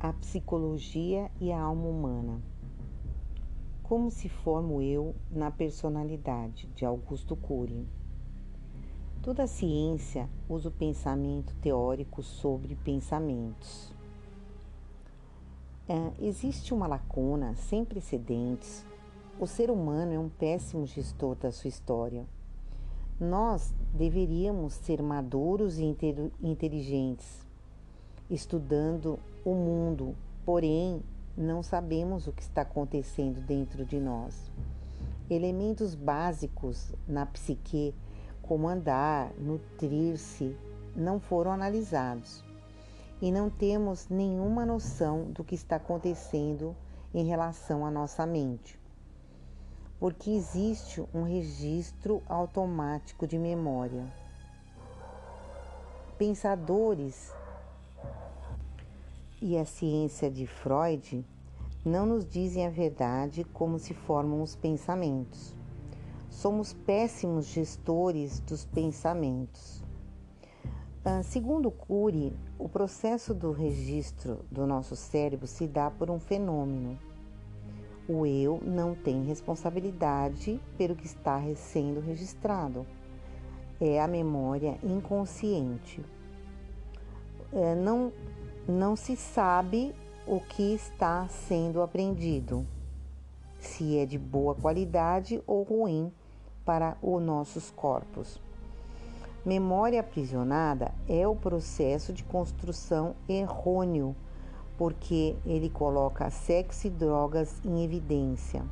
a psicologia e a alma humana. Como se forma eu na personalidade, de Augusto Cury. Toda ciência usa o pensamento teórico sobre pensamentos. É, existe uma lacuna sem precedentes. O ser humano é um péssimo gestor da sua história. Nós deveríamos ser maduros e inteligentes, estudando o mundo, porém não sabemos o que está acontecendo dentro de nós. Elementos básicos na psique, como andar, nutrir-se, não foram analisados e não temos nenhuma noção do que está acontecendo em relação à nossa mente. Porque existe um registro automático de memória. Pensadores e a ciência de Freud não nos dizem a verdade como se formam os pensamentos. Somos péssimos gestores dos pensamentos. Ah, segundo Cury, o processo do registro do nosso cérebro se dá por um fenômeno. O eu não tem responsabilidade pelo que está sendo registrado. É a memória inconsciente. É, não não se sabe o que está sendo aprendido, se é de boa qualidade ou ruim para os nossos corpos. Memória aprisionada é o processo de construção errôneo, porque ele coloca sexo e drogas em evidência.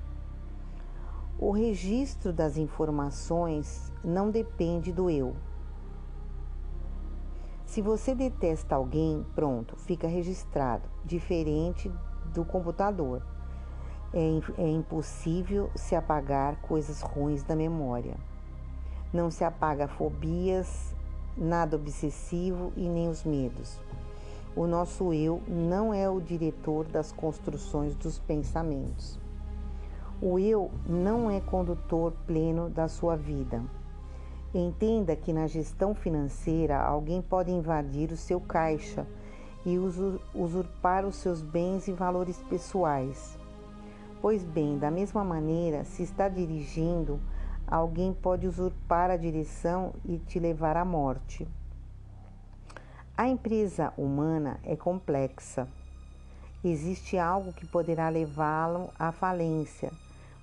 O registro das informações não depende do eu, se você detesta alguém, pronto, fica registrado, diferente do computador. É, é impossível se apagar coisas ruins da memória. Não se apaga fobias, nada obsessivo e nem os medos. O nosso eu não é o diretor das construções dos pensamentos. O eu não é condutor pleno da sua vida. Entenda que na gestão financeira alguém pode invadir o seu caixa e usurpar os seus bens e valores pessoais. Pois bem, da mesma maneira, se está dirigindo, alguém pode usurpar a direção e te levar à morte. A empresa humana é complexa. Existe algo que poderá levá-lo à falência.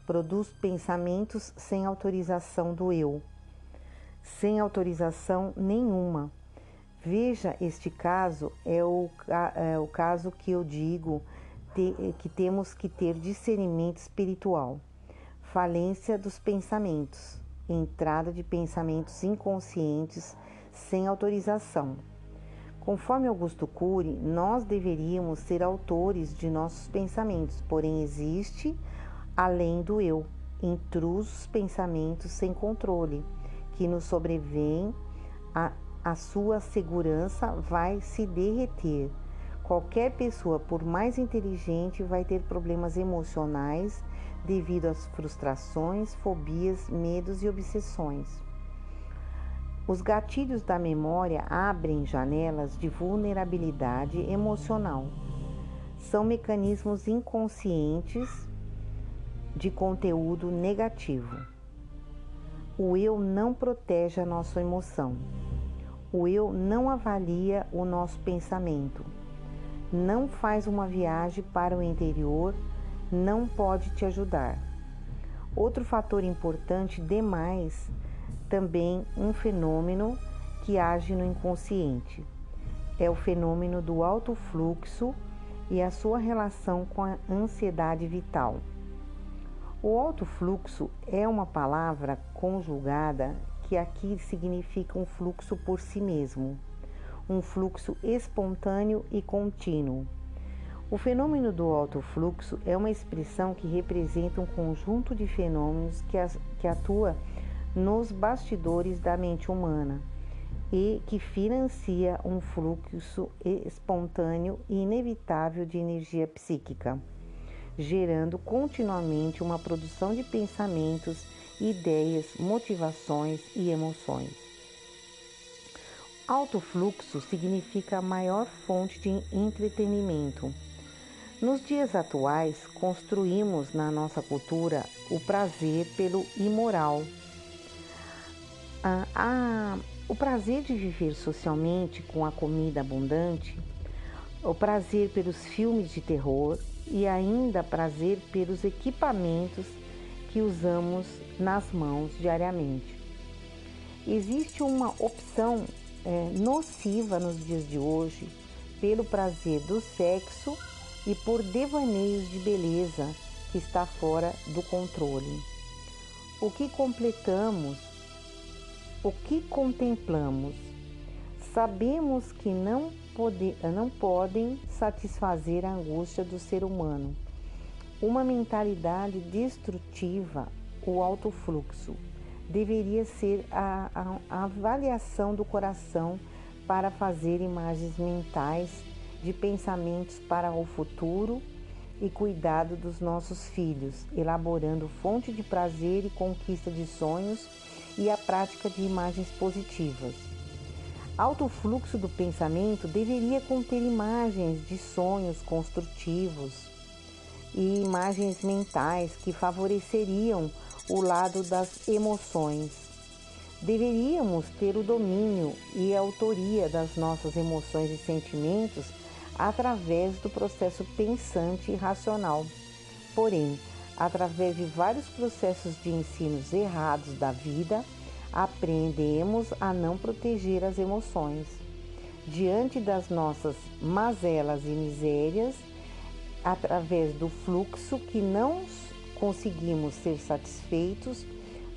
Produz pensamentos sem autorização do eu sem autorização nenhuma. Veja, este caso é o, é o caso que eu digo te, que temos que ter discernimento espiritual, falência dos pensamentos, entrada de pensamentos inconscientes sem autorização. Conforme Augusto Cury, nós deveríamos ser autores de nossos pensamentos, porém existe, além do eu, intrusos pensamentos sem controle que nos sobrevém, a, a sua segurança vai se derreter. Qualquer pessoa, por mais inteligente, vai ter problemas emocionais devido às frustrações, fobias, medos e obsessões. Os gatilhos da memória abrem janelas de vulnerabilidade emocional. São mecanismos inconscientes de conteúdo negativo. O eu não protege a nossa emoção. O eu não avalia o nosso pensamento. Não faz uma viagem para o interior, não pode te ajudar. Outro fator importante demais, também um fenômeno que age no inconsciente, é o fenômeno do alto fluxo e a sua relação com a ansiedade vital. O alto fluxo é uma palavra conjugada que aqui significa um fluxo por si mesmo, um fluxo espontâneo e contínuo. O fenômeno do alto fluxo é uma expressão que representa um conjunto de fenômenos que, as, que atua nos bastidores da mente humana e que financia um fluxo espontâneo e inevitável de energia psíquica gerando continuamente uma produção de pensamentos, ideias, motivações e emoções. Alto fluxo significa a maior fonte de entretenimento, Nos dias atuais, construímos na nossa cultura o prazer pelo imoral. o prazer de viver socialmente com a comida abundante, o prazer pelos filmes de terror e ainda prazer pelos equipamentos que usamos nas mãos diariamente. Existe uma opção é, nociva nos dias de hoje pelo prazer do sexo e por devaneios de beleza que está fora do controle. O que completamos, o que contemplamos, sabemos que não, pode, não podem satisfazer a angústia do ser humano. Uma mentalidade destrutiva, o alto fluxo, deveria ser a, a, a avaliação do coração para fazer imagens mentais de pensamentos para o futuro e cuidado dos nossos filhos, elaborando fonte de prazer e conquista de sonhos e a prática de imagens positivas. Alto fluxo do pensamento deveria conter imagens de sonhos construtivos e imagens mentais que favoreceriam o lado das emoções. Deveríamos ter o domínio e a autoria das nossas emoções e sentimentos através do processo pensante e racional. Porém, através de vários processos de ensinos errados da vida, aprendemos a não proteger as emoções. Diante das nossas mazelas e misérias, através do fluxo que não conseguimos ser satisfeitos,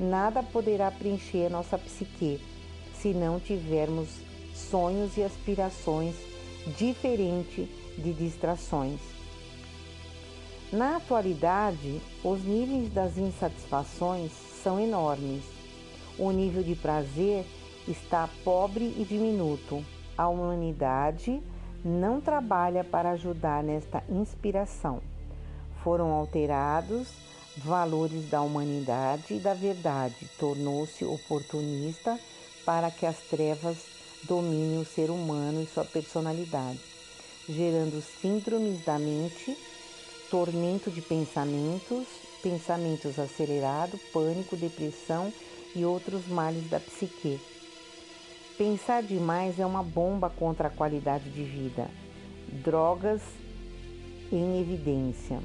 nada poderá preencher nossa psique se não tivermos sonhos e aspirações diferentes de distrações. Na atualidade, os níveis das insatisfações são enormes. O nível de prazer está pobre e diminuto. A humanidade não trabalha para ajudar nesta inspiração. Foram alterados valores da humanidade e da verdade, tornou-se oportunista para que as trevas dominem o ser humano e sua personalidade, gerando síndromes da mente, tormento de pensamentos, pensamentos acelerados, pânico, depressão e outros males da psique. Pensar demais é uma bomba contra a qualidade de vida. Drogas em evidência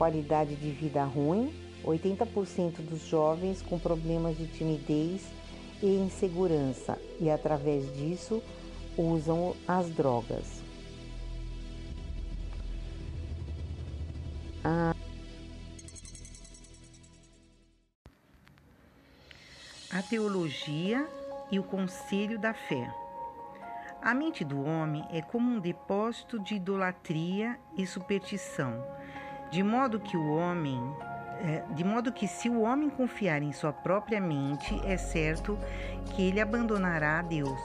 qualidade de vida ruim, 80% dos jovens com problemas de timidez e insegurança e, através disso, usam as drogas. A, a teologia e o conselho da fé. A mente do homem é como um depósito de idolatria e superstição de modo que o homem, é, de modo que se o homem confiar em sua própria mente, é certo que ele abandonará a Deus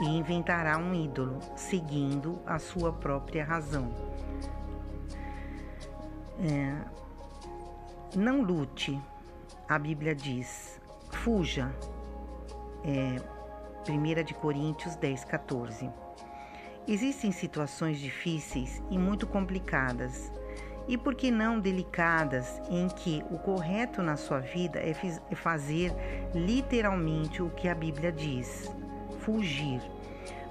e inventará um ídolo, seguindo a sua própria razão. É, não lute, a Bíblia diz, fuja. É, 1 de Coríntios 10, 14. Existem situações difíceis e muito complicadas e por que não delicadas, em que o correto na sua vida é, é fazer literalmente o que a Bíblia diz: fugir.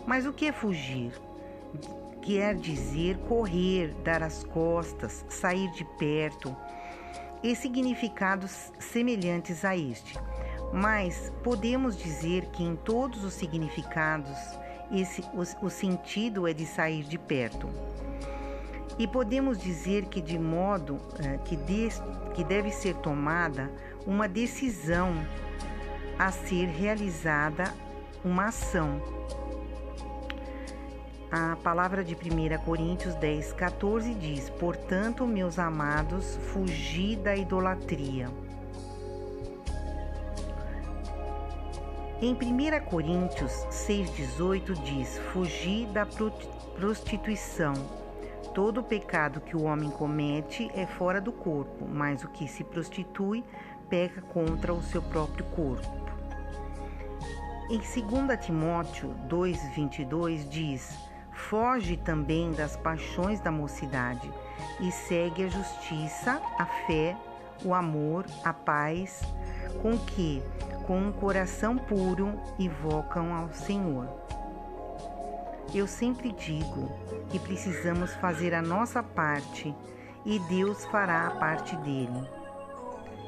Mas o que é fugir? Quer dizer correr, dar as costas, sair de perto, e significados semelhantes a este. Mas podemos dizer que em todos os significados esse, o, o sentido é de sair de perto. E podemos dizer que, de modo eh, que, de, que deve ser tomada uma decisão a ser realizada uma ação. A palavra de 1 Coríntios 10, 14 diz: Portanto, meus amados, fugi da idolatria. Em 1 Coríntios 6,18 diz: Fugi da prostituição. Todo pecado que o homem comete é fora do corpo, mas o que se prostitui peca contra o seu próprio corpo. Em 2 Timóteo 2,22 diz: Foge também das paixões da mocidade, e segue a justiça, a fé, o amor, a paz, com que, com um coração puro, invocam ao Senhor. Eu sempre digo que precisamos fazer a nossa parte e Deus fará a parte dele.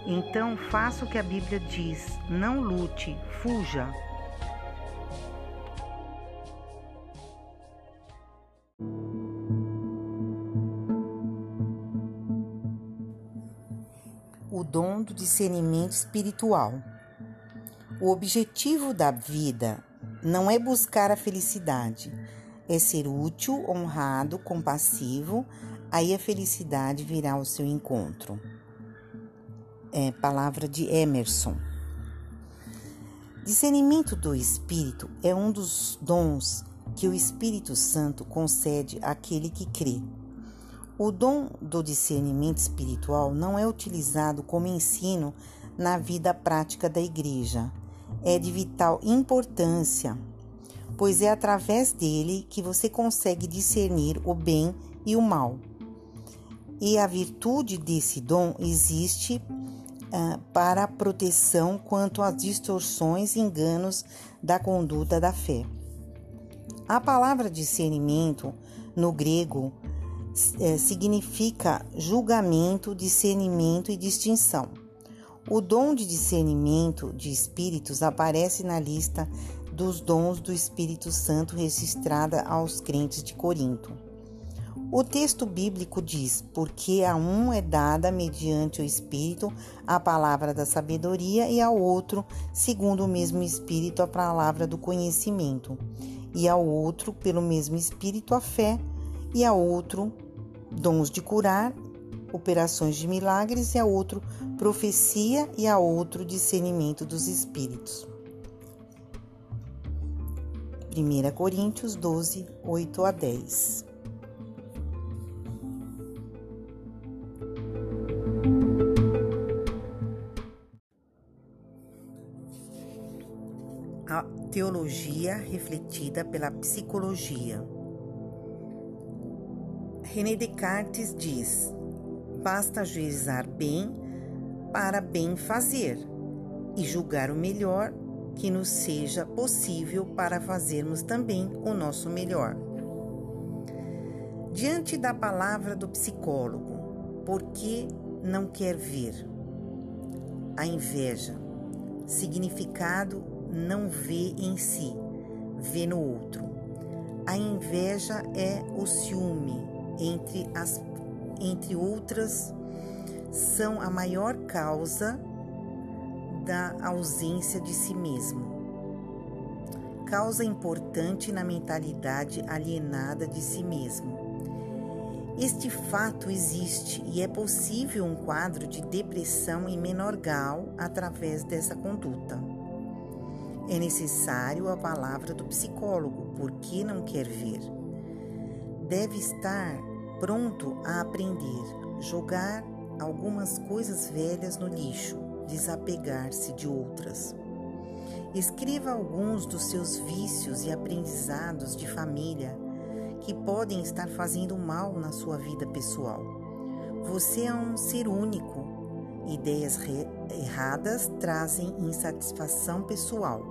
Então faça o que a Bíblia diz: não lute, fuja. Dom do discernimento espiritual. O objetivo da vida não é buscar a felicidade, é ser útil, honrado, compassivo, aí a felicidade virá ao seu encontro. É palavra de Emerson. Discernimento do Espírito é um dos dons que o Espírito Santo concede àquele que crê. O dom do discernimento espiritual não é utilizado como ensino na vida prática da igreja. É de vital importância pois é através dele que você consegue discernir o bem e o mal. E a virtude desse dom existe uh, para a proteção quanto às distorções e enganos da conduta da fé. A palavra discernimento no grego eh, significa julgamento, discernimento e distinção. O dom de discernimento de espíritos aparece na lista dos dons do Espírito Santo registrada aos crentes de Corinto. O texto bíblico diz: Porque a um é dada mediante o Espírito a palavra da sabedoria, e ao outro, segundo o mesmo Espírito, a palavra do conhecimento, e ao outro, pelo mesmo Espírito, a fé, e ao outro, dons de curar, operações de milagres, e a outro, profecia, e a outro, discernimento dos Espíritos. 1 Coríntios 12, 8 a 10. A teologia refletida pela psicologia. René Descartes diz: basta ajuizar bem para bem fazer e julgar o melhor que nos seja possível para fazermos também o nosso melhor. Diante da palavra do psicólogo, por que não quer ver? A inveja, significado não vê em si, vê no outro. A inveja é o ciúme, entre, as, entre outras, são a maior causa da ausência de si mesmo. Causa importante na mentalidade alienada de si mesmo. Este fato existe e é possível um quadro de depressão em menor grau através dessa conduta. É necessário a palavra do psicólogo, porque não quer ver. Deve estar pronto a aprender, jogar algumas coisas velhas no lixo, desapegar-se de outras. Escreva alguns dos seus vícios e aprendizados de família que podem estar fazendo mal na sua vida pessoal. Você é um ser único. Ideias erradas trazem insatisfação pessoal,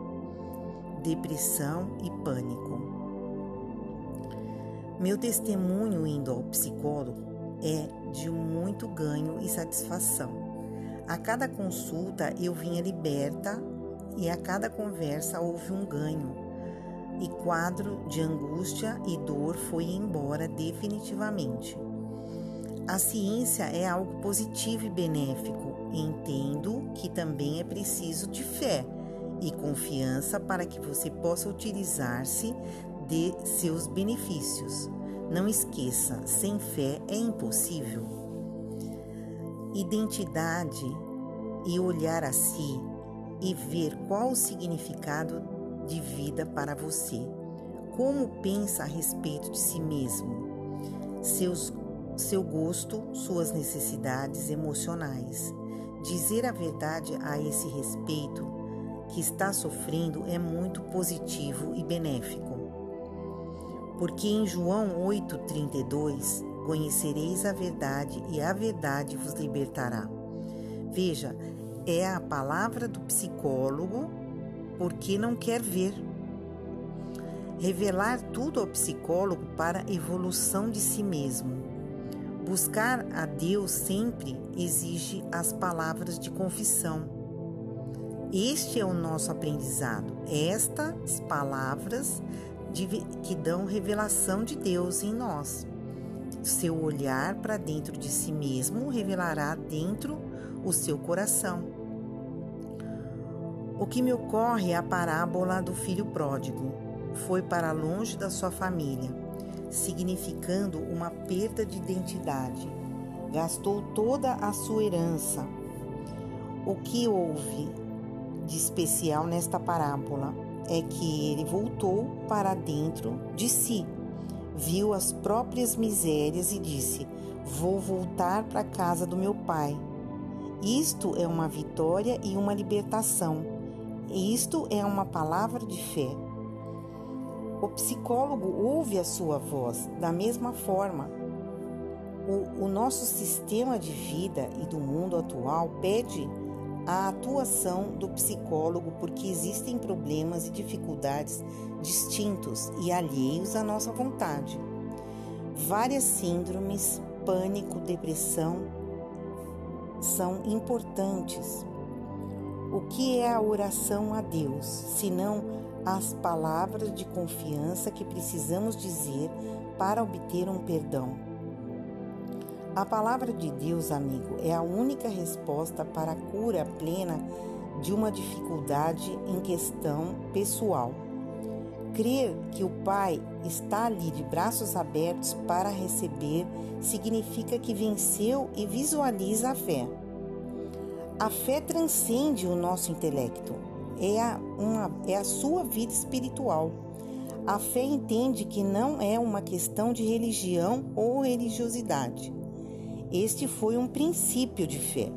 depressão e pânico. Meu testemunho indo ao psicólogo é de muito ganho e satisfação. A cada consulta eu vinha liberta e a cada conversa houve um ganho. E quadro de angústia e dor foi embora definitivamente. A ciência é algo positivo e benéfico. Entendo que também é preciso de fé e confiança para que você possa utilizar-se de seus benefícios. Não esqueça, sem fé é impossível identidade e olhar a si e ver qual o significado de vida para você. Como pensa a respeito de si mesmo, seus, seu gosto, suas necessidades emocionais. Dizer a verdade a esse respeito que está sofrendo é muito positivo e benéfico. Porque em João 8,32 conhecereis a verdade e a verdade vos libertará. Veja, é a palavra do psicólogo porque não quer ver. Revelar tudo ao psicólogo para evolução de si mesmo. Buscar a Deus sempre exige as palavras de confissão. Este é o nosso aprendizado. Estas palavras que dão revelação de Deus em nós. Seu olhar para dentro de si mesmo revelará dentro o seu coração. O que me ocorre é a parábola do filho pródigo. Foi para longe da sua família, significando uma perda de identidade. Gastou toda a sua herança. O que houve de especial nesta parábola é que ele voltou para dentro de si, viu as próprias misérias e disse: Vou voltar para a casa do meu pai. Isto é uma vitória e uma libertação. Isto é uma palavra de fé. O psicólogo ouve a sua voz da mesma forma. O, o nosso sistema de vida e do mundo atual pede a atuação do psicólogo porque existem problemas e dificuldades distintos e alheios à nossa vontade. Várias síndromes, pânico, depressão são importantes. O que é a oração a Deus, senão as palavras de confiança que precisamos dizer para obter um perdão? A palavra de Deus, amigo, é a única resposta para a cura plena de uma dificuldade em questão pessoal. Crer que o Pai está ali de braços abertos para receber significa que venceu e visualiza a fé. A fé transcende o nosso intelecto, é a, uma, é a sua vida espiritual. A fé entende que não é uma questão de religião ou religiosidade este foi um princípio de fé,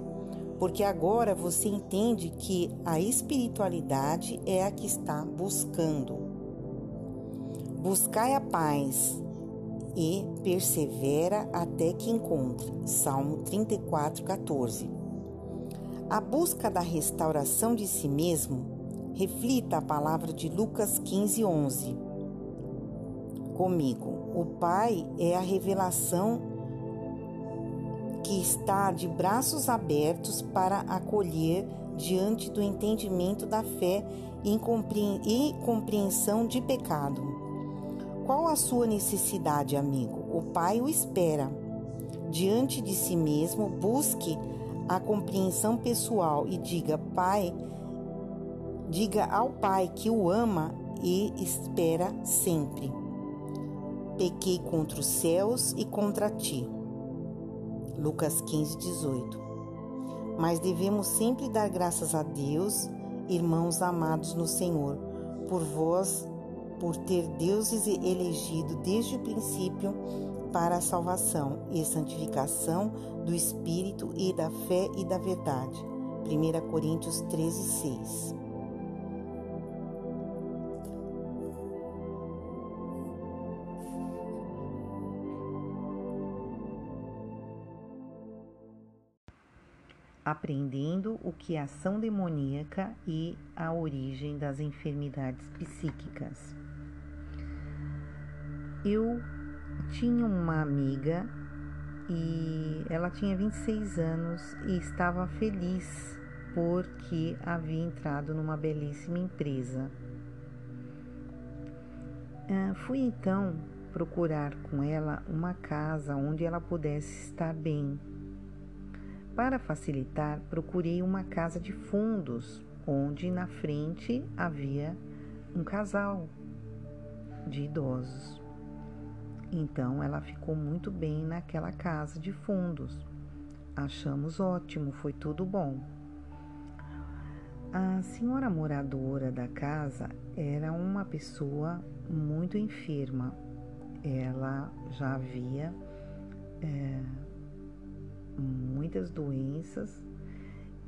porque agora você entende que a espiritualidade é a que está buscando. Buscai a paz e persevera até que encontre. Salmo 34, 14. A busca da restauração de si mesmo reflita a palavra de Lucas 15, 11. Comigo, o Pai é a revelação que está de braços abertos para acolher diante do entendimento da fé e compreensão de pecado. Qual a sua necessidade, amigo? O Pai o espera. Diante de si mesmo, busque a compreensão pessoal e diga, Pai, diga ao Pai que o ama e espera sempre. Pequei contra os céus e contra ti. Lucas 15, 18. Mas devemos sempre dar graças a Deus, irmãos amados no Senhor, por vós, por ter Deus elegido desde o princípio para a salvação e santificação do Espírito e da fé e da verdade. 1 Coríntios 13, 6. Aprendendo o que é ação demoníaca e a origem das enfermidades psíquicas. Eu tinha uma amiga e ela tinha 26 anos e estava feliz porque havia entrado numa belíssima empresa. Uh, fui então procurar com ela uma casa onde ela pudesse estar bem para facilitar, procurei uma casa de fundos, onde na frente havia um casal de idosos. Então ela ficou muito bem naquela casa de fundos. Achamos ótimo, foi tudo bom. A senhora moradora da casa era uma pessoa muito enferma. Ela já havia é, muitas doenças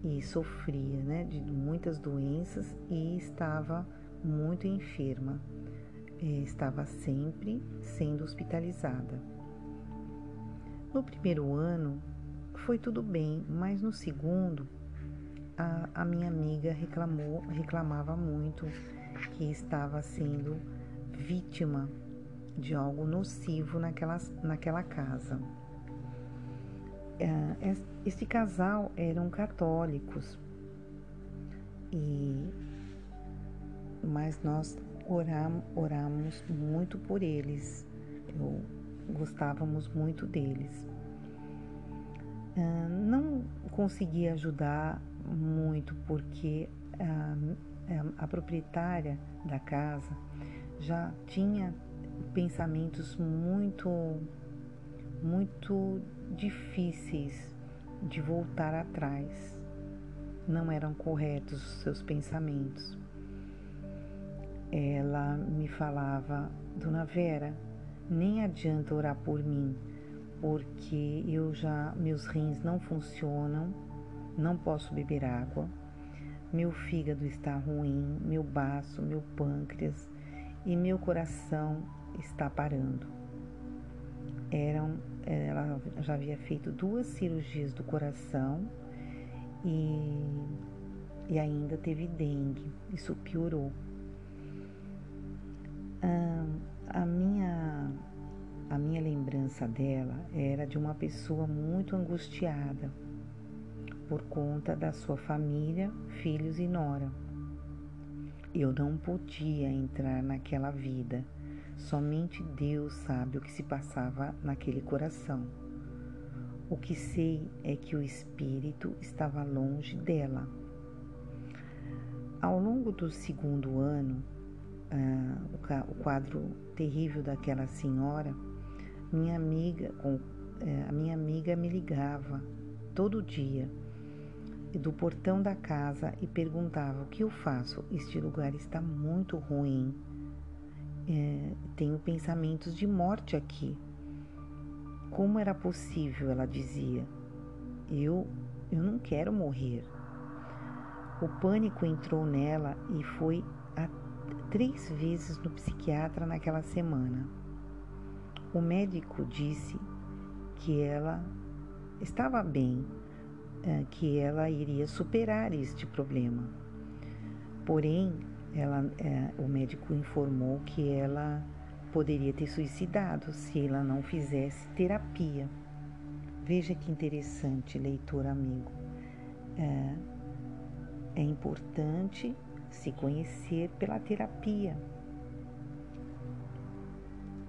e sofria né, de muitas doenças e estava muito enferma. Estava sempre sendo hospitalizada. No primeiro ano foi tudo bem, mas no segundo a, a minha amiga reclamou, reclamava muito que estava sendo vítima de algo nocivo naquela, naquela casa. É, este casal eram católicos e mas nós oram, oramos muito por eles. Eu, gostávamos muito deles. Uh, não consegui ajudar muito porque a, a proprietária da casa já tinha pensamentos muito, muito difíceis de voltar atrás. Não eram corretos os seus pensamentos. Ela me falava, Dona Vera, nem adianta orar por mim, porque eu já meus rins não funcionam, não posso beber água, meu fígado está ruim, meu baço, meu pâncreas e meu coração está parando. Eram, ela já havia feito duas cirurgias do coração e, e ainda teve dengue. Isso piorou. A minha a minha lembrança dela era de uma pessoa muito angustiada por conta da sua família, filhos e nora. Eu não podia entrar naquela vida. Somente Deus sabe o que se passava naquele coração. O que sei é que o espírito estava longe dela. Ao longo do segundo ano, uh, o quadro terrível daquela senhora, minha amiga, com, uh, a minha amiga me ligava todo dia do portão da casa e perguntava: O que eu faço? Este lugar está muito ruim. É, tenho pensamentos de morte aqui. Como era possível? Ela dizia. Eu, eu não quero morrer. O pânico entrou nela e foi a, três vezes no psiquiatra naquela semana. O médico disse que ela estava bem, é, que ela iria superar este problema. Porém, ela, é, o médico informou que ela poderia ter suicidado se ela não fizesse terapia. Veja que interessante, leitor amigo. É, é importante se conhecer pela terapia.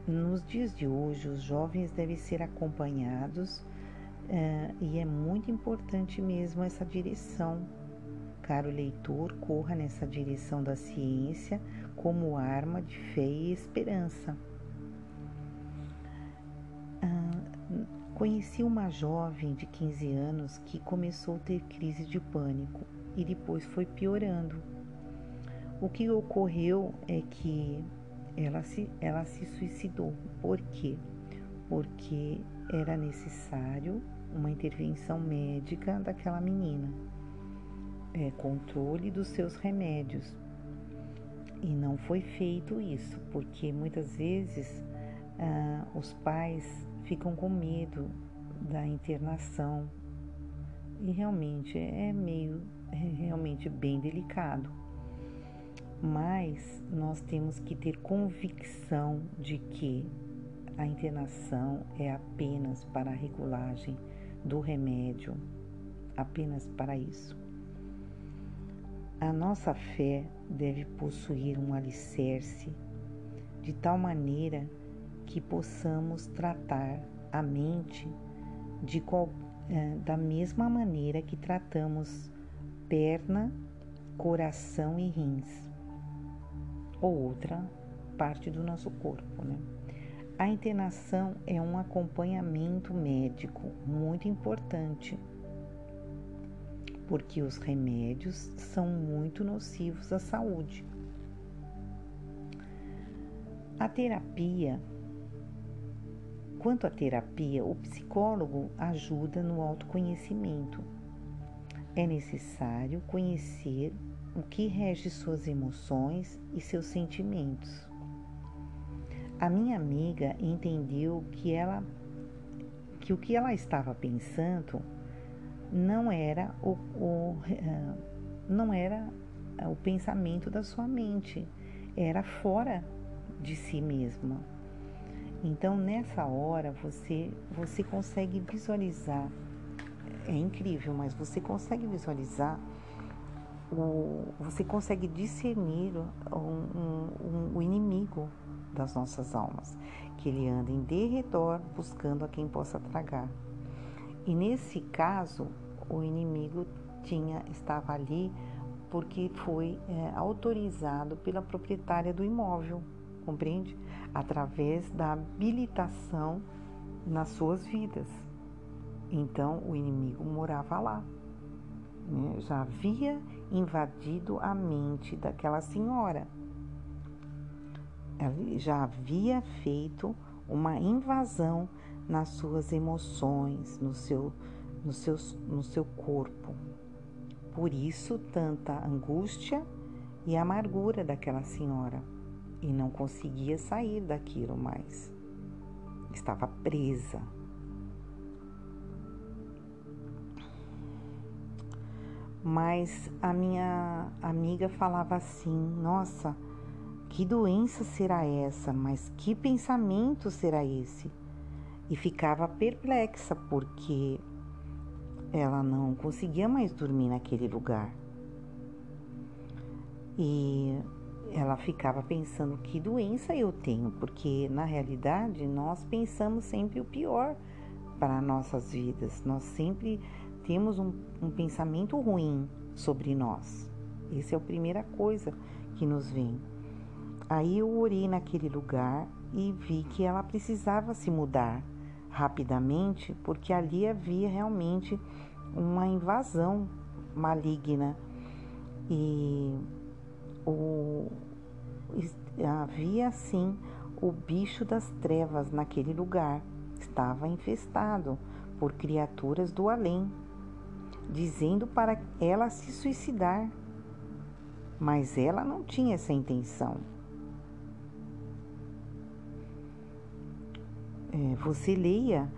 Nos dias de hoje, os jovens devem ser acompanhados Uh, e é muito importante mesmo essa direção. Caro leitor, corra nessa direção da ciência como arma de fé e esperança. Uh, conheci uma jovem de 15 anos que começou a ter crise de pânico e depois foi piorando. O que ocorreu é que ela se, ela se suicidou. Por quê? Porque era necessário uma intervenção médica daquela menina, é, controle dos seus remédios. E não foi feito isso, porque muitas vezes ah, os pais ficam com medo da internação e realmente é meio, é realmente bem delicado. Mas nós temos que ter convicção de que a internação é apenas para a regulagem do remédio, apenas para isso. A nossa fé deve possuir um alicerce de tal maneira que possamos tratar a mente de qual, é, da mesma maneira que tratamos perna, coração e rins, ou outra parte do nosso corpo, né? A internação é um acompanhamento médico muito importante, porque os remédios são muito nocivos à saúde. A terapia, quanto à terapia, o psicólogo ajuda no autoconhecimento. É necessário conhecer o que rege suas emoções e seus sentimentos a minha amiga entendeu que ela que o que ela estava pensando não era o, o uh, não era o pensamento da sua mente, era fora de si mesma. Então nessa hora você você consegue visualizar é incrível, mas você consegue visualizar o, você consegue discernir o um, um, um inimigo das nossas almas, que ele anda em derredor buscando a quem possa tragar. E nesse caso, o inimigo tinha estava ali porque foi é, autorizado pela proprietária do imóvel, compreende? Através da habilitação nas suas vidas. Então o inimigo morava lá. Né? Já havia invadido a mente daquela senhora. Ela já havia feito uma invasão nas suas emoções, no seu, no seu, no seu corpo. Por isso, tanta angústia e amargura daquela senhora. E não conseguia sair daquilo mais. Estava presa. Mas a minha amiga falava assim: Nossa, que doença será essa? Mas que pensamento será esse? E ficava perplexa porque ela não conseguia mais dormir naquele lugar. E ela ficava pensando que doença eu tenho, porque na realidade nós pensamos sempre o pior para nossas vidas. Nós sempre temos um, um pensamento ruim sobre nós. Essa é a primeira coisa que nos vem. Aí eu orei naquele lugar e vi que ela precisava se mudar rapidamente, porque ali havia realmente uma invasão maligna e o, havia assim o bicho das trevas naquele lugar estava infestado por criaturas do além dizendo para ela se suicidar. Mas ela não tinha essa intenção. Você leia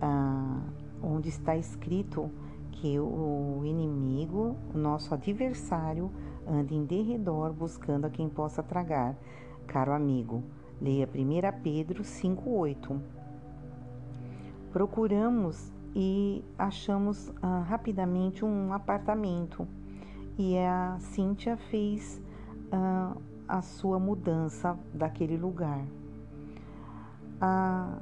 ah, onde está escrito que o inimigo, o nosso adversário, anda em derredor buscando a quem possa tragar. Caro amigo, leia 1 Pedro 5,8. Procuramos e achamos ah, rapidamente um apartamento. E a Cíntia fez ah, a sua mudança daquele lugar. Ah,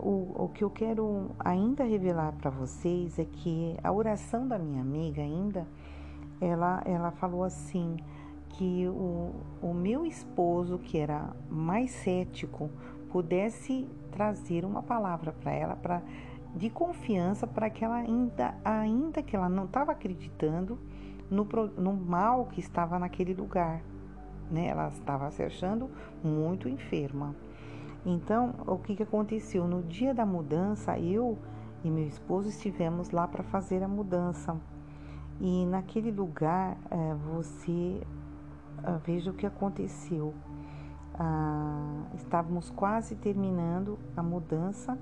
o, o que eu quero ainda revelar para vocês é que a oração da minha amiga ainda, ela, ela falou assim, que o, o meu esposo, que era mais cético, pudesse trazer uma palavra para ela, para de confiança para que ela ainda, ainda que ela não estava acreditando no, no mal que estava naquele lugar, né? Ela estava se achando muito enferma. Então, o que, que aconteceu? No dia da mudança, eu e meu esposo estivemos lá para fazer a mudança. E naquele lugar, é, você ah, veja o que aconteceu. Ah, estávamos quase terminando a mudança.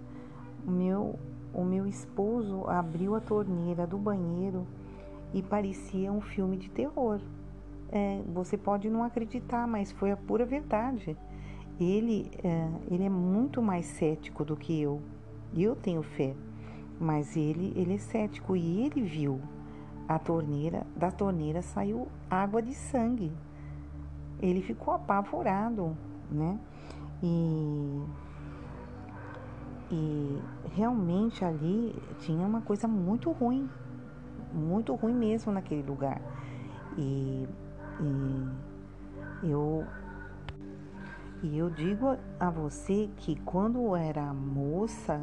O meu o meu esposo abriu a torneira do banheiro e parecia um filme de terror. É, você pode não acreditar, mas foi a pura verdade. Ele, é, ele é muito mais cético do que eu. Eu tenho fé, mas ele, ele é cético e ele viu a torneira, da torneira saiu água de sangue. Ele ficou apavorado, né? E e realmente ali tinha uma coisa muito ruim, muito ruim mesmo naquele lugar. E, e eu e eu digo a você que quando eu era moça,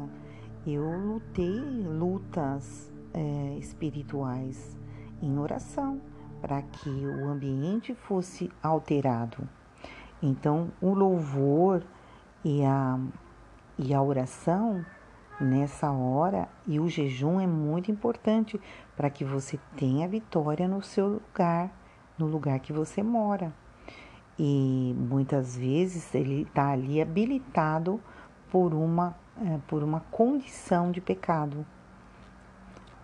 eu lutei lutas é, espirituais em oração para que o ambiente fosse alterado. Então, o louvor e a e a oração nessa hora e o jejum é muito importante para que você tenha vitória no seu lugar, no lugar que você mora. E muitas vezes ele está ali habilitado por uma é, por uma condição de pecado.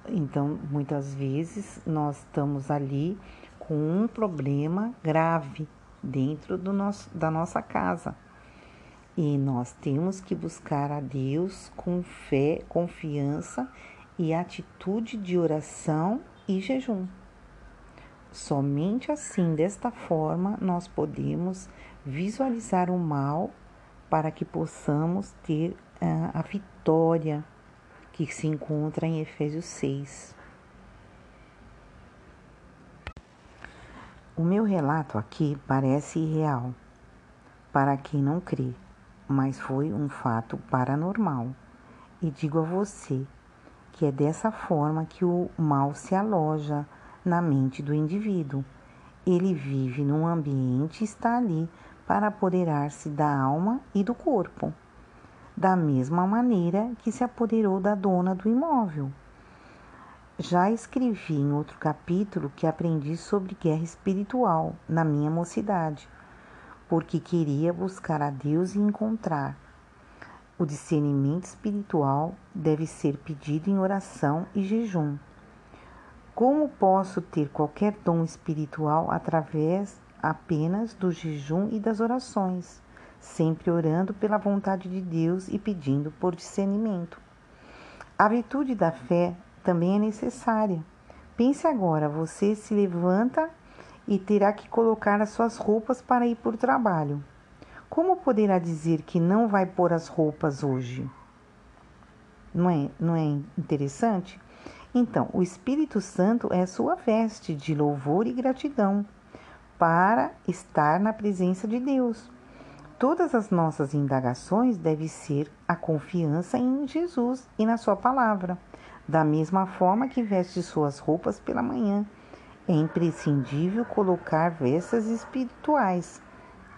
Então, muitas vezes nós estamos ali com um problema grave dentro do nosso, da nossa casa. E nós temos que buscar a Deus com fé, confiança e atitude de oração e jejum. Somente assim, desta forma, nós podemos visualizar o mal para que possamos ter uh, a vitória que se encontra em Efésios 6. O meu relato aqui parece irreal para quem não crê, mas foi um fato paranormal. E digo a você que é dessa forma que o mal se aloja na mente do indivíduo. Ele vive num ambiente e está ali para apoderar-se da alma e do corpo, da mesma maneira que se apoderou da dona do imóvel. Já escrevi em outro capítulo que aprendi sobre guerra espiritual na minha mocidade, porque queria buscar a Deus e encontrar. O discernimento espiritual deve ser pedido em oração e jejum. Como posso ter qualquer dom espiritual através apenas do jejum e das orações, sempre orando pela vontade de Deus e pedindo por discernimento? A virtude da fé também é necessária. Pense agora, você se levanta e terá que colocar as suas roupas para ir para o trabalho. Como poderá dizer que não vai pôr as roupas hoje? Não é, não é interessante? Então, o Espírito Santo é sua veste de louvor e gratidão para estar na presença de Deus. Todas as nossas indagações devem ser a confiança em Jesus e na Sua palavra. Da mesma forma que veste suas roupas pela manhã, é imprescindível colocar vestes espirituais.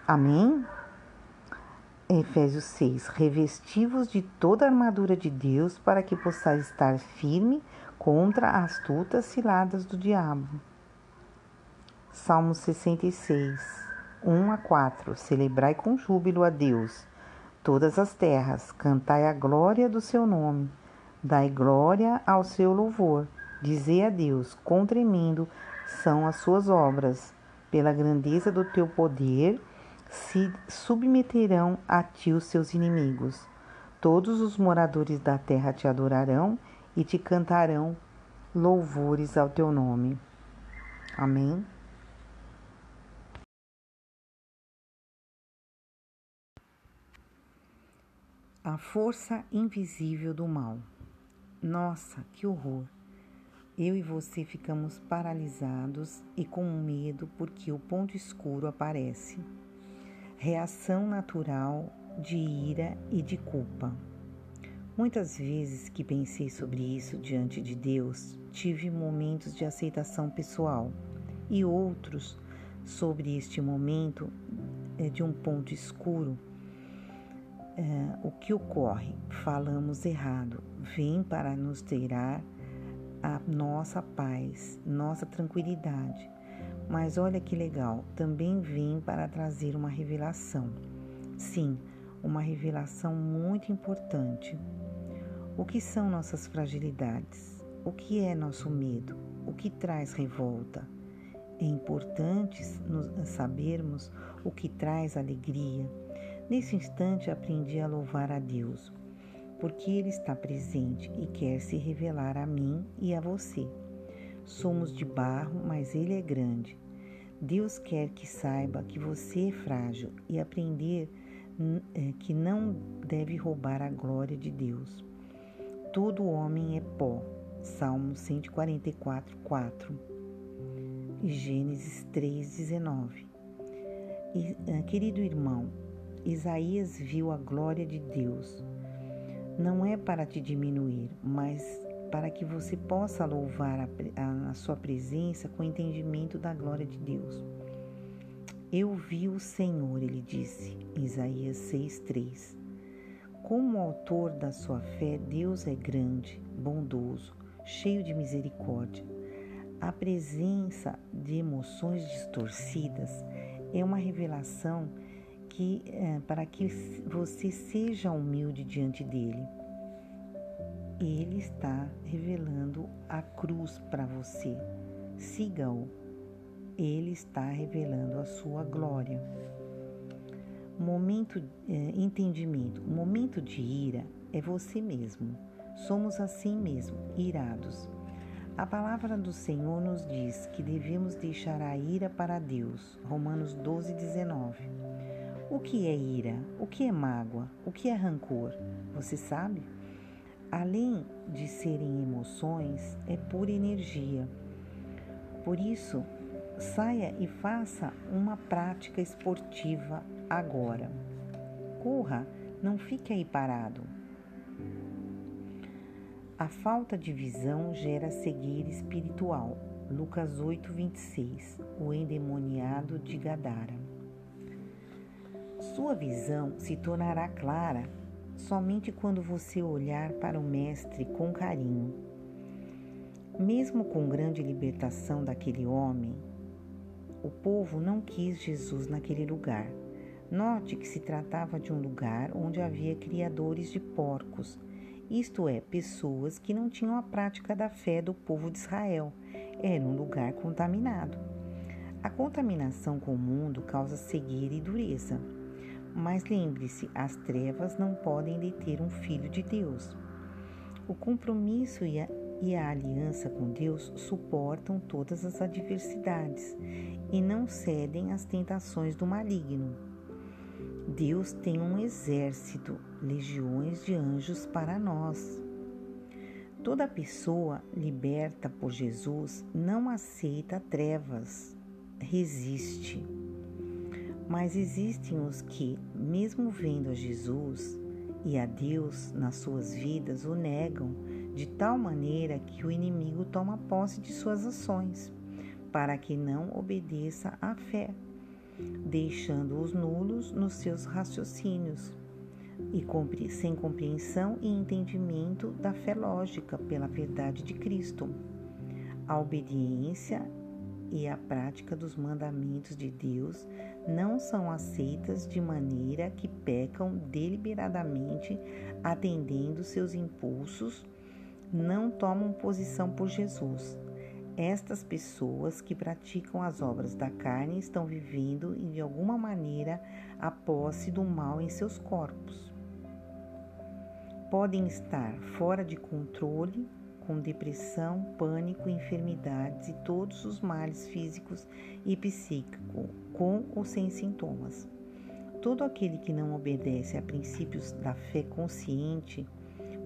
Amém? Efésios 6: Revestivos de toda a armadura de Deus para que possais estar firme contra as astutas ciladas do diabo. Salmo 66, 1 a 4: Celebrai com júbilo a Deus, todas as terras, cantai a glória do seu nome Dai glória ao seu louvor. Dizei a Deus: quão tremendo são as suas obras. Pela grandeza do teu poder se submeterão a ti os seus inimigos. Todos os moradores da terra te adorarão e te cantarão louvores ao teu nome. Amém. A força invisível do mal. Nossa, que horror! Eu e você ficamos paralisados e com medo porque o ponto escuro aparece. Reação natural de ira e de culpa. Muitas vezes que pensei sobre isso diante de Deus, tive momentos de aceitação pessoal e outros sobre este momento eh, de um ponto escuro é, o que ocorre? Falamos errado. Vem para nos tirar a nossa paz, nossa tranquilidade. Mas olha que legal, também vem para trazer uma revelação. Sim, uma revelação muito importante. O que são nossas fragilidades? O que é nosso medo? O que traz revolta? É importante sabermos o que traz alegria Nesse instante aprendi a louvar a Deus, porque Ele está presente e quer se revelar a mim e a você. Somos de barro, mas Ele é grande. Deus quer que saiba que você é frágil e aprender é, que não deve roubar a glória de Deus. Todo homem é pó. Salmo 144, 4 e Gênesis 3, 19. E, é, querido irmão, Isaías viu a glória de Deus. Não é para te diminuir, mas para que você possa louvar a, a, a sua presença com entendimento da glória de Deus. Eu vi o Senhor, ele disse, Isaías 6,3. Como autor da sua fé, Deus é grande, bondoso, cheio de misericórdia. A presença de emoções distorcidas é uma revelação que, é, para que você seja humilde diante dele. Ele está revelando a cruz para você. Siga-o. Ele está revelando a sua glória. Momento, é, entendimento. Momento de ira é você mesmo. Somos assim mesmo, irados. A palavra do Senhor nos diz que devemos deixar a ira para Deus. Romanos 12, 19. O que é ira? O que é mágoa? O que é rancor? Você sabe? Além de serem emoções, é pura energia. Por isso, saia e faça uma prática esportiva agora. Corra, não fique aí parado. A falta de visão gera cegueira espiritual. Lucas 8, 26. O endemoniado de Gadara. Sua visão se tornará clara somente quando você olhar para o Mestre com carinho. Mesmo com grande libertação daquele homem, o povo não quis Jesus naquele lugar. Note que se tratava de um lugar onde havia criadores de porcos isto é, pessoas que não tinham a prática da fé do povo de Israel. Era um lugar contaminado. A contaminação com o mundo causa cegueira e dureza. Mas lembre-se, as trevas não podem deter um filho de Deus. O compromisso e a, e a aliança com Deus suportam todas as adversidades e não cedem às tentações do maligno. Deus tem um exército, legiões de anjos para nós. Toda pessoa liberta por Jesus não aceita trevas, resiste. Mas existem os que, mesmo vendo a Jesus e a Deus nas suas vidas, o negam de tal maneira que o inimigo toma posse de suas ações, para que não obedeça à fé deixando-os nulos nos seus raciocínios e sem compreensão e entendimento da fé lógica pela verdade de Cristo. A obediência e a prática dos mandamentos de Deus não são aceitas de maneira que pecam deliberadamente, atendendo seus impulsos, não tomam posição por Jesus estas pessoas que praticam as obras da carne estão vivendo de alguma maneira a posse do mal em seus corpos. Podem estar fora de controle, com depressão, pânico, enfermidades e todos os males físicos e psíquicos, com ou sem sintomas. Todo aquele que não obedece a princípios da fé consciente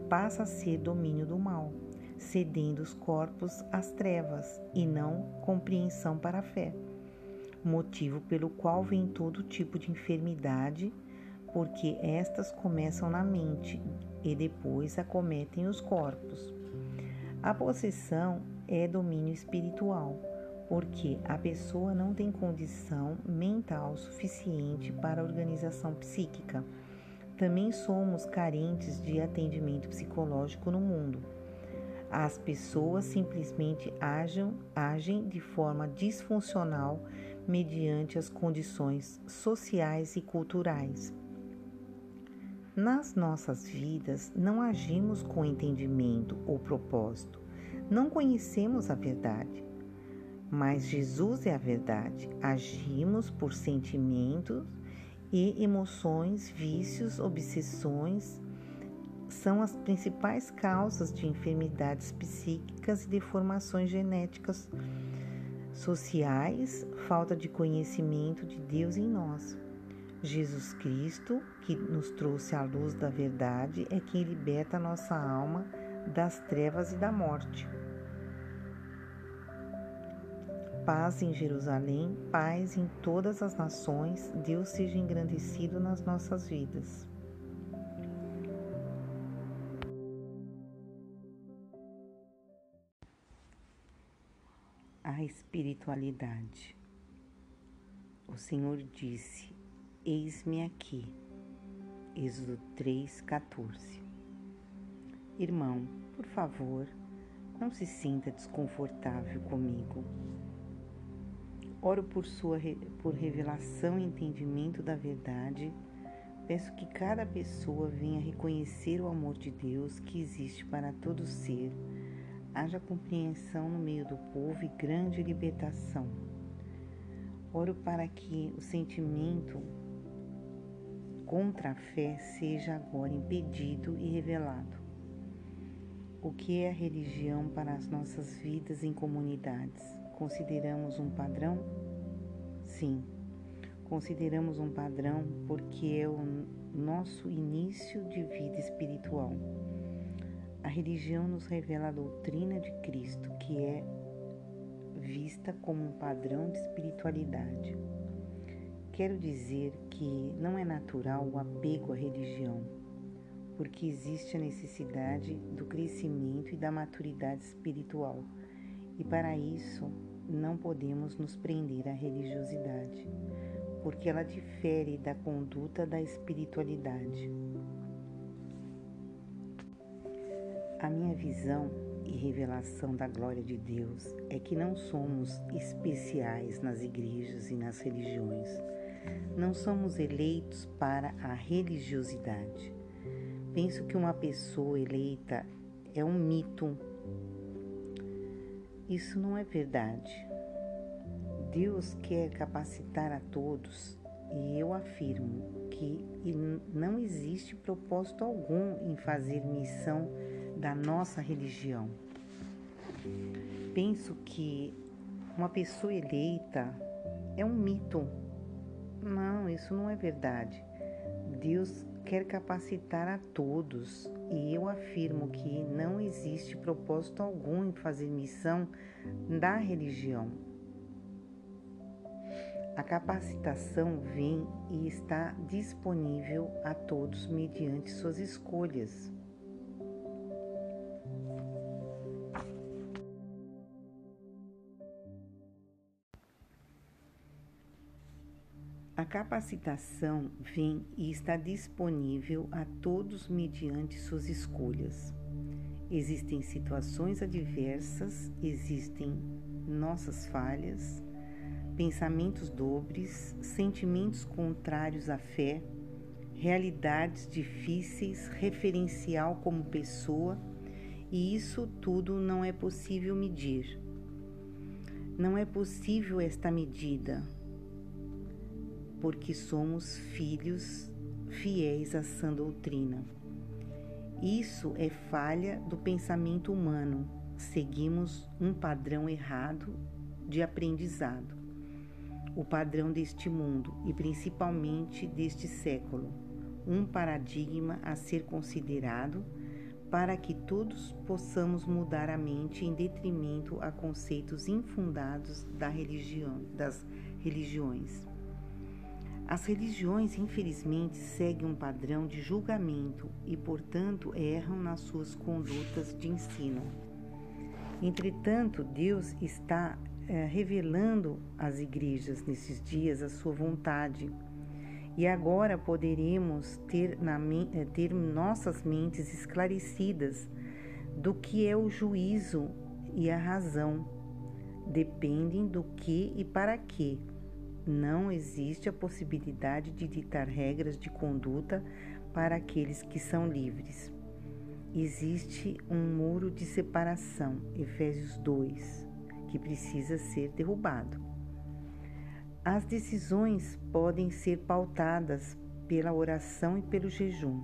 passa a ser domínio do mal cedendo os corpos às trevas e não compreensão para a fé, motivo pelo qual vem todo tipo de enfermidade, porque estas começam na mente e depois acometem os corpos. A possessão é domínio espiritual, porque a pessoa não tem condição mental suficiente para a organização psíquica. Também somos carentes de atendimento psicológico no mundo. As pessoas simplesmente agem, agem de forma disfuncional mediante as condições sociais e culturais. Nas nossas vidas, não agimos com entendimento ou propósito, não conhecemos a verdade. Mas Jesus é a verdade. Agimos por sentimentos e emoções, vícios, obsessões, são as principais causas de enfermidades psíquicas e deformações genéticas sociais, falta de conhecimento de Deus em nós. Jesus Cristo, que nos trouxe a luz da verdade, é quem liberta nossa alma das trevas e da morte. Paz em Jerusalém, paz em todas as nações, Deus seja engrandecido nas nossas vidas. A espiritualidade. O Senhor disse: Eis-me aqui. Êxodo 3:14. Irmão, por favor, não se sinta desconfortável comigo. Oro por sua por revelação e entendimento da verdade. Peço que cada pessoa venha reconhecer o amor de Deus que existe para todo ser. Haja compreensão no meio do povo e grande libertação. Oro para que o sentimento contra a fé seja agora impedido e revelado. O que é a religião para as nossas vidas em comunidades? Consideramos um padrão? Sim, consideramos um padrão porque é o nosso início de vida espiritual. A religião nos revela a doutrina de Cristo, que é vista como um padrão de espiritualidade. Quero dizer que não é natural o apego à religião, porque existe a necessidade do crescimento e da maturidade espiritual, e para isso não podemos nos prender à religiosidade, porque ela difere da conduta da espiritualidade. A minha visão e revelação da glória de Deus é que não somos especiais nas igrejas e nas religiões. Não somos eleitos para a religiosidade. Penso que uma pessoa eleita é um mito. Isso não é verdade. Deus quer capacitar a todos e eu afirmo que não existe propósito algum em fazer missão da nossa religião. Penso que uma pessoa eleita é um mito. Não, isso não é verdade. Deus quer capacitar a todos e eu afirmo que não existe propósito algum em fazer missão da religião. A capacitação vem e está disponível a todos mediante suas escolhas. Capacitação vem e está disponível a todos mediante suas escolhas. Existem situações adversas, existem nossas falhas, pensamentos dobres, sentimentos contrários à fé, realidades difíceis, referencial como pessoa, e isso tudo não é possível medir. Não é possível esta medida porque somos filhos fiéis à sã doutrina. Isso é falha do pensamento humano. Seguimos um padrão errado de aprendizado. O padrão deste mundo e principalmente deste século. Um paradigma a ser considerado para que todos possamos mudar a mente em detrimento a conceitos infundados da religião, das religiões. As religiões, infelizmente, seguem um padrão de julgamento e, portanto, erram nas suas condutas de ensino. Entretanto, Deus está é, revelando às igrejas nesses dias a sua vontade. E agora poderemos ter, na, eh, ter nossas mentes esclarecidas do que é o juízo e a razão. Dependem do que e para que não existe a possibilidade de ditar regras de conduta para aqueles que são livres. Existe um muro de separação, Efésios 2, que precisa ser derrubado. As decisões podem ser pautadas pela oração e pelo jejum.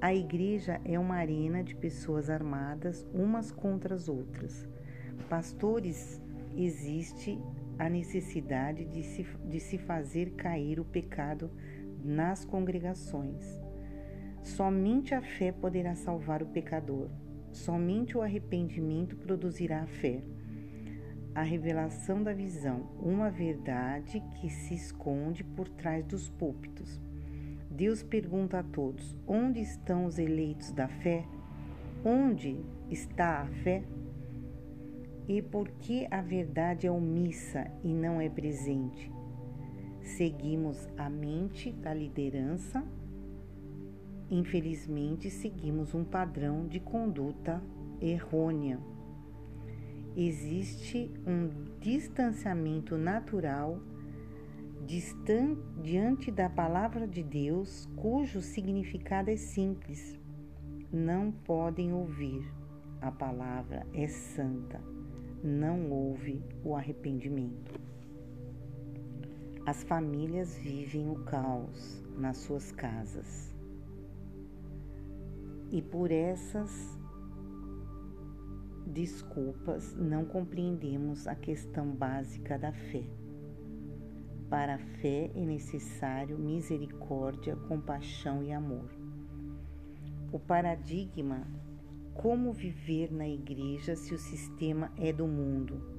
A igreja é uma arena de pessoas armadas umas contra as outras. Pastores existe a necessidade de se, de se fazer cair o pecado nas congregações. Somente a fé poderá salvar o pecador. Somente o arrependimento produzirá a fé. A revelação da visão, uma verdade que se esconde por trás dos púlpitos. Deus pergunta a todos: onde estão os eleitos da fé? Onde está a fé? E por que a verdade é omissa e não é presente? Seguimos a mente da liderança? Infelizmente, seguimos um padrão de conduta errônea. Existe um distanciamento natural diante da palavra de Deus, cujo significado é simples. Não podem ouvir. A palavra é santa. Não houve o arrependimento. As famílias vivem o caos nas suas casas. E por essas desculpas não compreendemos a questão básica da fé. Para a fé é necessário misericórdia, compaixão e amor. O paradigma como viver na igreja se o sistema é do mundo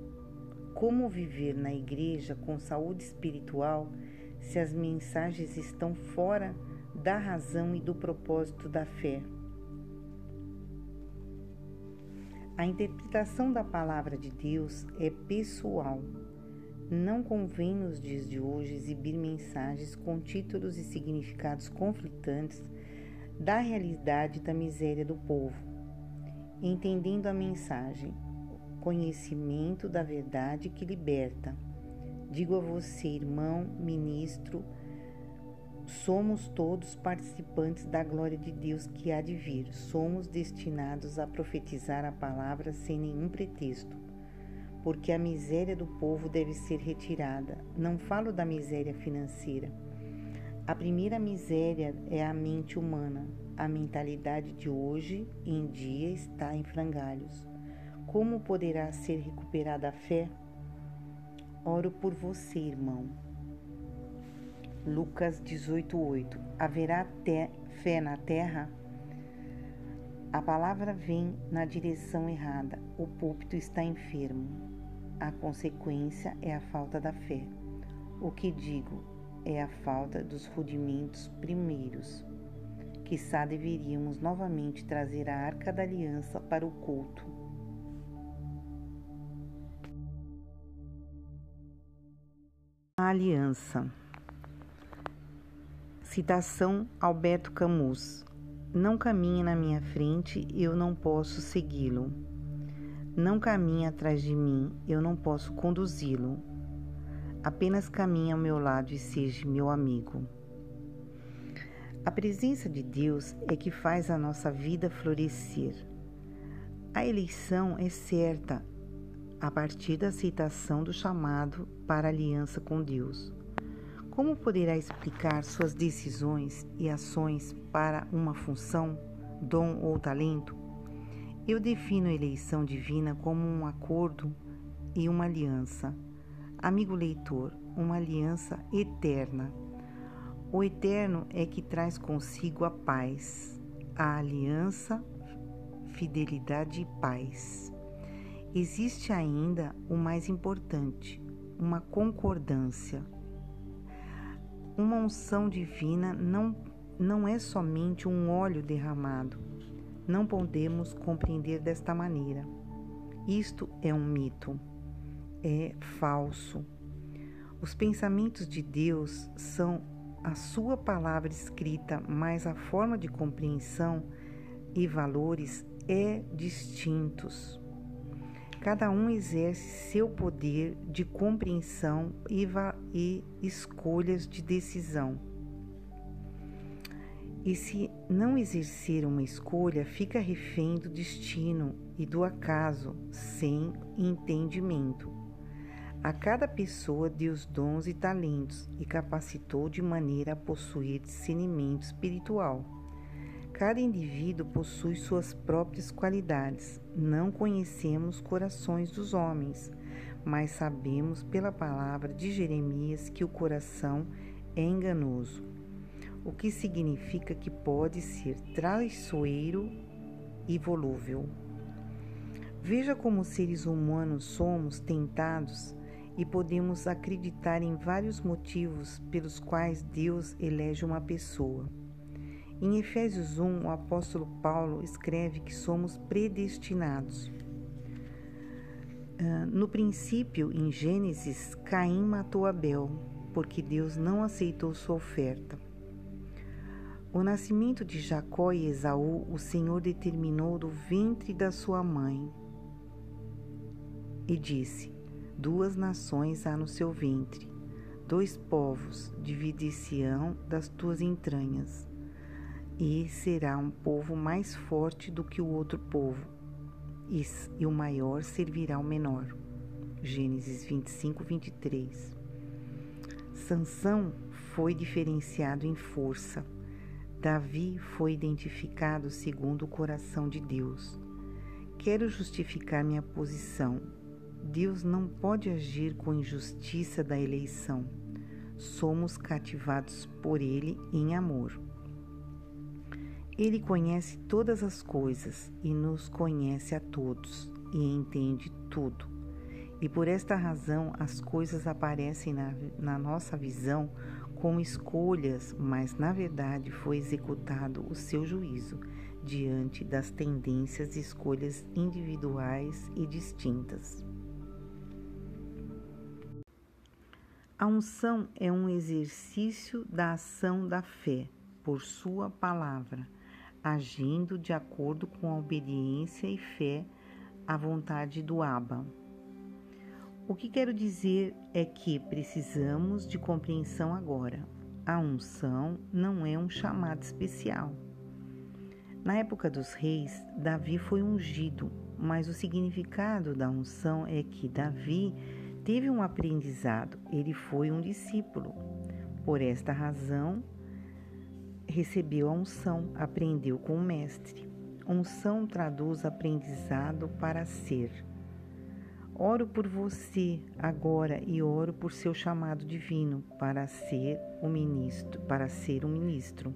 como viver na igreja com saúde espiritual se as mensagens estão fora da razão e do propósito da fé? A interpretação da palavra de Deus é pessoal. Não convém nos dias de hoje exibir mensagens com títulos e significados conflitantes da realidade da miséria do povo. Entendendo a mensagem, conhecimento da verdade que liberta. Digo a você, irmão, ministro, somos todos participantes da glória de Deus que há de vir. Somos destinados a profetizar a palavra sem nenhum pretexto, porque a miséria do povo deve ser retirada. Não falo da miséria financeira. A primeira miséria é a mente humana. A mentalidade de hoje em dia está em frangalhos. Como poderá ser recuperada a fé? Oro por você, irmão. Lucas 18:8. Haverá fé na terra? A palavra vem na direção errada. O púlpito está enfermo. A consequência é a falta da fé. O que digo é a falta dos rudimentos primeiros. Quizá deveríamos novamente trazer a arca da aliança para o culto A aliança. Citação Alberto Camus. Não caminhe na minha frente, eu não posso segui-lo. Não caminhe atrás de mim, eu não posso conduzi-lo. Apenas caminhe ao meu lado e seja meu amigo. A presença de Deus é que faz a nossa vida florescer. A eleição é certa a partir da aceitação do chamado para aliança com Deus. Como poderá explicar suas decisões e ações para uma função, dom ou talento? Eu defino a eleição divina como um acordo e uma aliança. Amigo leitor, uma aliança eterna. O eterno é que traz consigo a paz, a aliança, fidelidade e paz. Existe ainda o mais importante, uma concordância. Uma unção divina não, não é somente um óleo derramado. Não podemos compreender desta maneira. Isto é um mito, é falso. Os pensamentos de Deus são a sua palavra escrita, mas a forma de compreensão e valores é distintos. Cada um exerce seu poder de compreensão e, e escolhas de decisão. E se não exercer uma escolha, fica refém do destino e do acaso, sem entendimento. A cada pessoa deu os dons e talentos e capacitou de maneira a possuir discernimento espiritual. Cada indivíduo possui suas próprias qualidades. Não conhecemos corações dos homens, mas sabemos pela palavra de Jeremias que o coração é enganoso, o que significa que pode ser traiçoeiro e volúvel. Veja como seres humanos somos tentados e podemos acreditar em vários motivos pelos quais Deus elege uma pessoa. Em Efésios 1, o apóstolo Paulo escreve que somos predestinados. Ah, no princípio, em Gênesis, Caim matou Abel, porque Deus não aceitou sua oferta. O nascimento de Jacó e Esaú, o Senhor determinou do ventre da sua mãe. e disse: Duas nações há no seu ventre, dois povos dividir-se-ão das tuas entranhas, e será um povo mais forte do que o outro povo, e o maior servirá ao menor. Gênesis 25, 23. Sansão foi diferenciado em força. Davi foi identificado segundo o coração de Deus. Quero justificar minha posição. Deus não pode agir com injustiça da eleição. Somos cativados por Ele em amor. Ele conhece todas as coisas e nos conhece a todos e entende tudo. E por esta razão as coisas aparecem na, na nossa visão como escolhas, mas na verdade foi executado o seu juízo diante das tendências e escolhas individuais e distintas. A unção é um exercício da ação da fé por sua palavra agindo de acordo com a obediência e fé à vontade do Abba. O que quero dizer é que precisamos de compreensão agora. A unção não é um chamado especial. Na época dos reis, Davi foi ungido, mas o significado da unção é que Davi teve um aprendizado, ele foi um discípulo. Por esta razão, recebeu a unção, aprendeu com o Mestre. Unção traduz aprendizado para ser. Oro por você agora e oro por seu chamado divino para ser o ministro, para ser um ministro,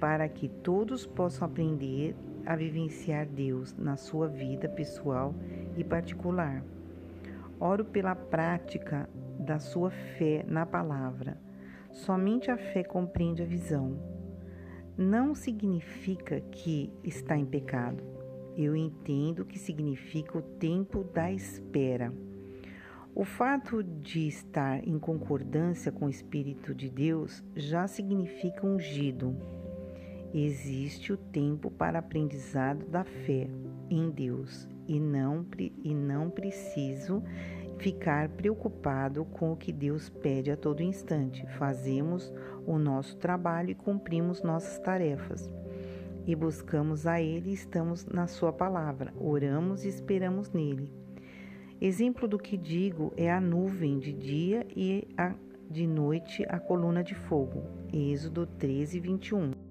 para que todos possam aprender a vivenciar Deus na sua vida pessoal e particular. Oro pela prática da sua fé na palavra. Somente a fé compreende a visão não significa que está em pecado. Eu entendo que significa o tempo da espera. O fato de estar em concordância com o Espírito de Deus já significa ungido. Existe o tempo para aprendizado da fé em Deus e não, e não preciso ficar preocupado com o que Deus pede a todo instante. Fazemos o nosso trabalho e cumprimos nossas tarefas. E buscamos a Ele estamos na Sua palavra. Oramos e esperamos nele. Exemplo do que digo é a nuvem de dia e a, de noite a coluna de fogo. Êxodo 13, 21.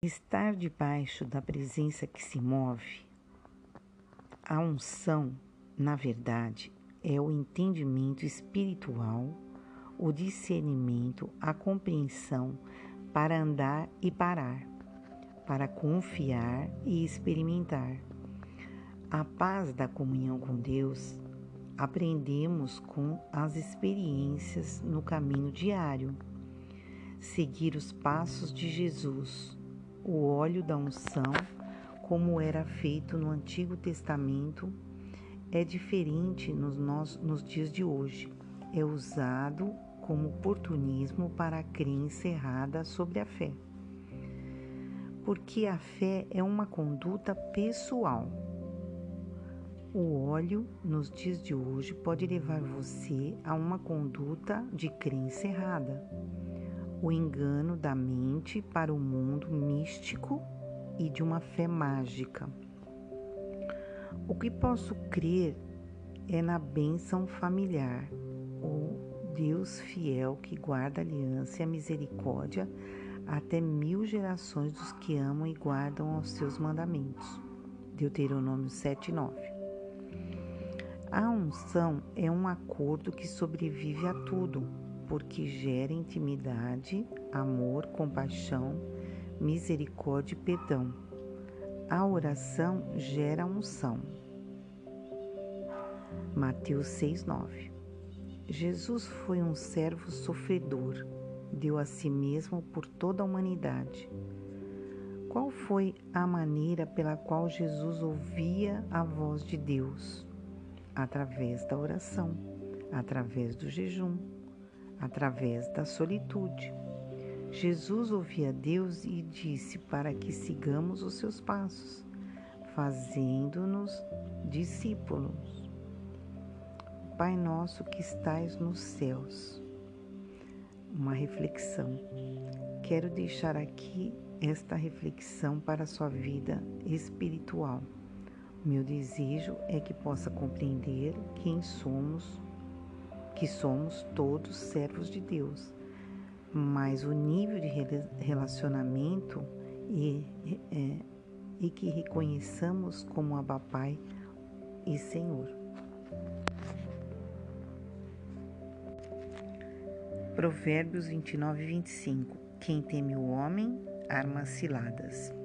Estar debaixo da presença que se move a unção, na verdade, é o entendimento espiritual, o discernimento, a compreensão para andar e parar, para confiar e experimentar. A paz da comunhão com Deus aprendemos com as experiências no caminho diário. Seguir os passos de Jesus, o óleo da unção como era feito no Antigo Testamento, é diferente nos, nos, nos dias de hoje. É usado como oportunismo para a crença errada sobre a fé. Porque a fé é uma conduta pessoal. O óleo, nos dias de hoje, pode levar você a uma conduta de crença errada. O engano da mente para o mundo místico e de uma fé mágica. O que posso crer é na bênção familiar, o Deus fiel que guarda a aliança e a misericórdia até mil gerações dos que amam e guardam os seus mandamentos. Deuteronômio 7, 9. A unção é um acordo que sobrevive a tudo, porque gera intimidade, amor, compaixão, misericórdia e perdão. A oração gera unção. Mateus 6:9. Jesus foi um servo sofredor, deu a si mesmo por toda a humanidade. Qual foi a maneira pela qual Jesus ouvia a voz de Deus? Através da oração, através do jejum, através da solitude. Jesus ouvia Deus e disse para que sigamos os seus passos. fazendo-nos discípulos. Pai nosso que estais nos céus. Uma reflexão. Quero deixar aqui esta reflexão para a sua vida espiritual. Meu desejo é que possa compreender quem somos, que somos todos servos de Deus, mas o nível de relacionamento e, é, e que reconheçamos como Abba Pai e Senhor. Provérbios 29, 25 Quem teme o homem, arma ciladas.